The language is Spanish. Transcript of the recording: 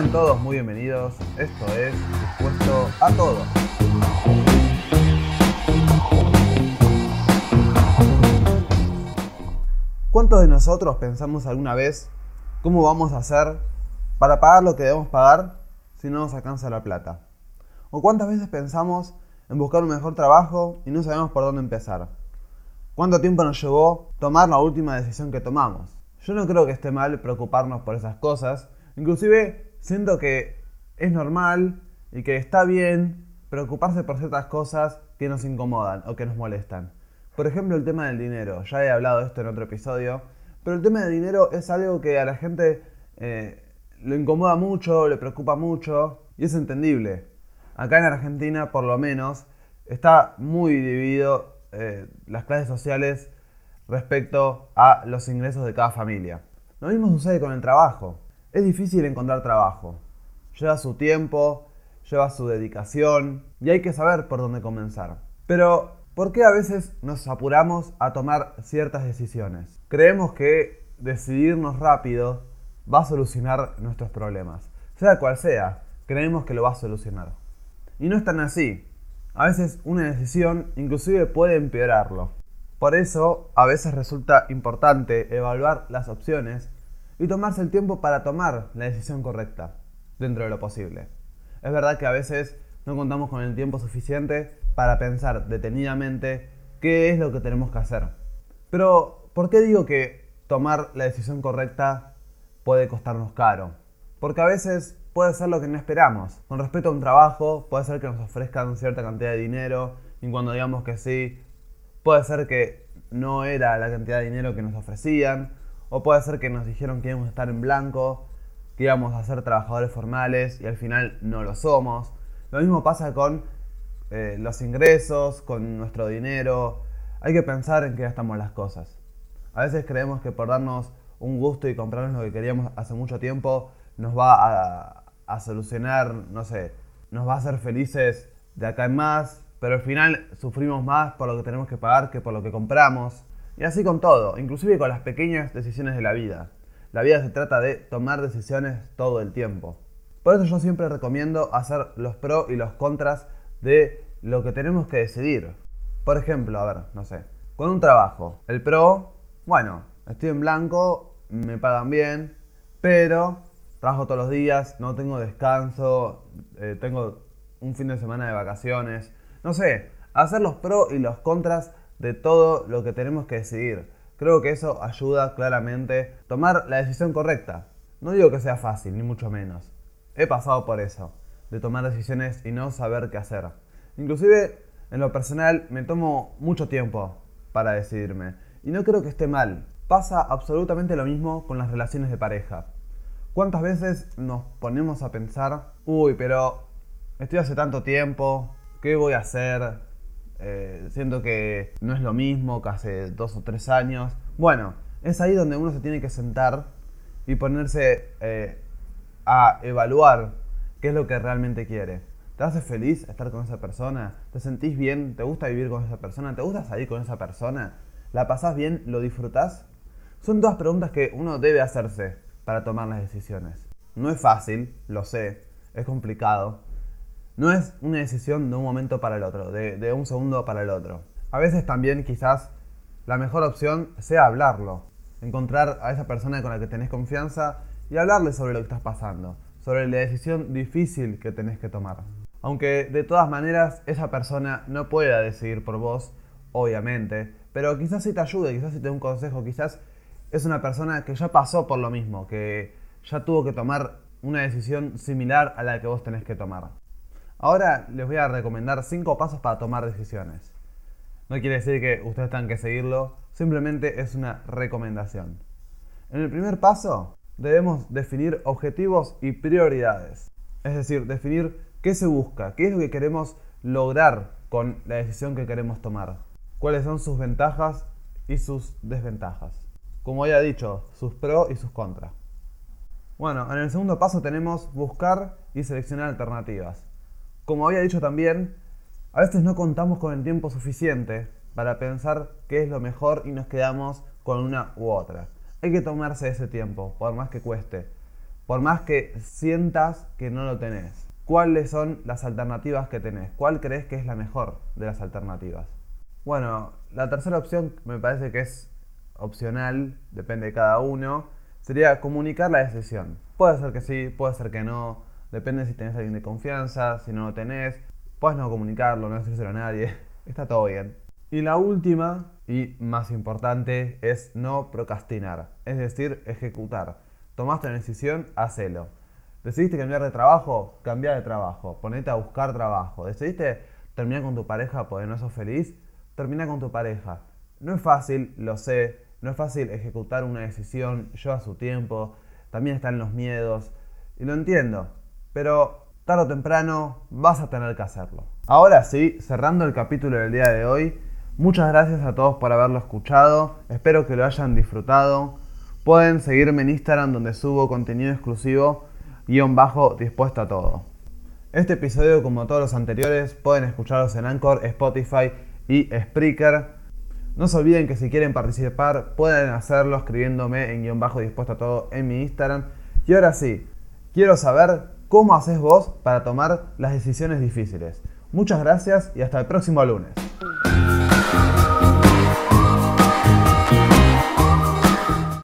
Sean todos muy bienvenidos. Esto es Dispuesto a Todo. ¿Cuántos de nosotros pensamos alguna vez cómo vamos a hacer para pagar lo que debemos pagar si no nos alcanza la plata? ¿O cuántas veces pensamos en buscar un mejor trabajo y no sabemos por dónde empezar? ¿Cuánto tiempo nos llevó tomar la última decisión que tomamos? Yo no creo que esté mal preocuparnos por esas cosas. Inclusive siento que es normal y que está bien preocuparse por ciertas cosas que nos incomodan o que nos molestan. Por ejemplo, el tema del dinero. Ya he hablado de esto en otro episodio. Pero el tema del dinero es algo que a la gente eh, lo incomoda mucho, le preocupa mucho y es entendible. Acá en Argentina, por lo menos, está muy dividido eh, las clases sociales respecto a los ingresos de cada familia. Lo mismo sucede con el trabajo. Es difícil encontrar trabajo. Lleva su tiempo, lleva su dedicación y hay que saber por dónde comenzar. Pero ¿Por qué a veces nos apuramos a tomar ciertas decisiones? Creemos que decidirnos rápido va a solucionar nuestros problemas. Sea cual sea, creemos que lo va a solucionar. Y no es tan así. A veces una decisión inclusive puede empeorarlo. Por eso a veces resulta importante evaluar las opciones y tomarse el tiempo para tomar la decisión correcta, dentro de lo posible. Es verdad que a veces no contamos con el tiempo suficiente para pensar detenidamente qué es lo que tenemos que hacer. Pero, ¿por qué digo que tomar la decisión correcta puede costarnos caro? Porque a veces puede ser lo que no esperamos. Con respecto a un trabajo, puede ser que nos ofrezcan cierta cantidad de dinero y cuando digamos que sí, puede ser que no era la cantidad de dinero que nos ofrecían, o puede ser que nos dijeron que íbamos a estar en blanco, que íbamos a ser trabajadores formales y al final no lo somos. Lo mismo pasa con eh, los ingresos, con nuestro dinero. Hay que pensar en qué gastamos las cosas. A veces creemos que por darnos un gusto y comprarnos lo que queríamos hace mucho tiempo nos va a, solucionar, no sé, nos va a hacer felices de acá en más, pero al final sufrimos más por lo que tenemos que pagar que por lo que compramos. Y así con todo, inclusive con las pequeñas decisiones de la vida. La vida se trata de tomar decisiones todo el tiempo. Por eso yo siempre recomiendo hacer los pros y los contras de lo que tenemos que decidir. Por ejemplo, a ver, no sé, con un trabajo, el pro, bueno, estoy en blanco, me pagan bien, pero trabajo todos los días, no tengo descanso, eh, tengo un fin de semana de vacaciones, no sé, hacer los pros y los contras de todo lo que tenemos que decidir. Creo que eso ayuda claramente a tomar la decisión correcta. No digo que sea fácil, ni mucho menos. He pasado por eso de tomar decisiones y no saber qué hacer. Inclusive en lo personal me tomo mucho tiempo para decidirme y no creo que esté mal. Pasa absolutamente lo mismo con las relaciones de pareja. ¿Cuántas veces nos ponemos a pensar, uy, pero estoy hace tanto tiempo, ¿qué voy a hacer? Eh, siento que no es lo mismo que hace dos o tres años. Bueno, es ahí donde uno se tiene que sentar y ponerse eh, a evaluar qué es lo que realmente quiere. ¿Te hace feliz estar con esa persona? ¿Te sentís bien? ¿Te gusta vivir con esa persona? ¿Te gusta salir con esa persona? ¿La pasás bien? ¿Lo disfrutás? Son dos preguntas que uno debe hacerse para tomar las decisiones. No es fácil, lo sé, es complicado. No es una decisión de un momento para el otro, de, un segundo para el otro. A veces también quizás la mejor opción sea hablarlo, encontrar a esa persona con la que tenés confianza y hablarle sobre lo que estás pasando sobre la decisión difícil que tenés que tomar. Aunque de todas maneras esa persona no pueda decidir por vos, obviamente, pero quizás si te ayude, quizás si te dé un consejo, quizás es una persona que ya pasó por lo mismo, que ya tuvo que tomar una decisión similar a la que vos tenés que tomar. Ahora les voy a recomendar 5 pasos para tomar decisiones. No quiere decir que ustedes tengan que seguirlo, simplemente es una recomendación. En el primer paso, debemos definir objetivos y prioridades. Es decir, definir qué se busca, qué es lo que queremos lograr con la decisión que queremos tomar, cuáles son sus ventajas y sus desventajas. Como ya he dicho, sus pros y sus contras. Bueno, en el segundo paso tenemos buscar y seleccionar alternativas. Como había dicho también, a veces no contamos con el tiempo suficiente para pensar qué es lo mejor y nos quedamos con una u otra hay que tomarse ese tiempo, por más que cueste. por más que sientas que no lo tenés. ¿Cuáles son las alternativas que tenés? ¿Cuál crees que es la mejor de las alternativas? Bueno, la tercera opción me parece que es opcional, depende de cada uno, sería comunicar la decisión. Puede ser que sí, puede ser que no, depende si tenés a alguien de confianza, si no lo tenés, puedes no comunicarlo, no decírselo a nadie, está todo bien. Y la última y más importante es no procrastinar, es decir, ejecutar. Tomaste una decisión, hacelo. Decidiste cambiar de trabajo, cambia de trabajo, ponete a buscar trabajo. Decidiste terminar con tu pareja porque no sos feliz, termina con tu pareja. No es fácil, lo sé, no es fácil ejecutar una decisión, lleva su tiempo, también están los miedos, y lo entiendo, pero tarde o temprano vas a tener que hacerlo. Ahora sí, cerrando el capítulo del día de hoy, muchas gracias a todos por haberlo escuchado, espero que lo hayan disfrutado. Pueden seguirme en Instagram donde subo contenido exclusivo, guion bajo, dispuesto a todo. Este episodio, como todos los anteriores, pueden escucharlos en Anchor, Spotify y Spreaker. No se olviden que si quieren participar pueden hacerlo escribiéndome en guion bajo dispuesto a todo en mi Instagram. Y ahora sí, quiero saber cómo haces vos para tomar las decisiones difíciles. Muchas gracias y hasta el próximo lunes.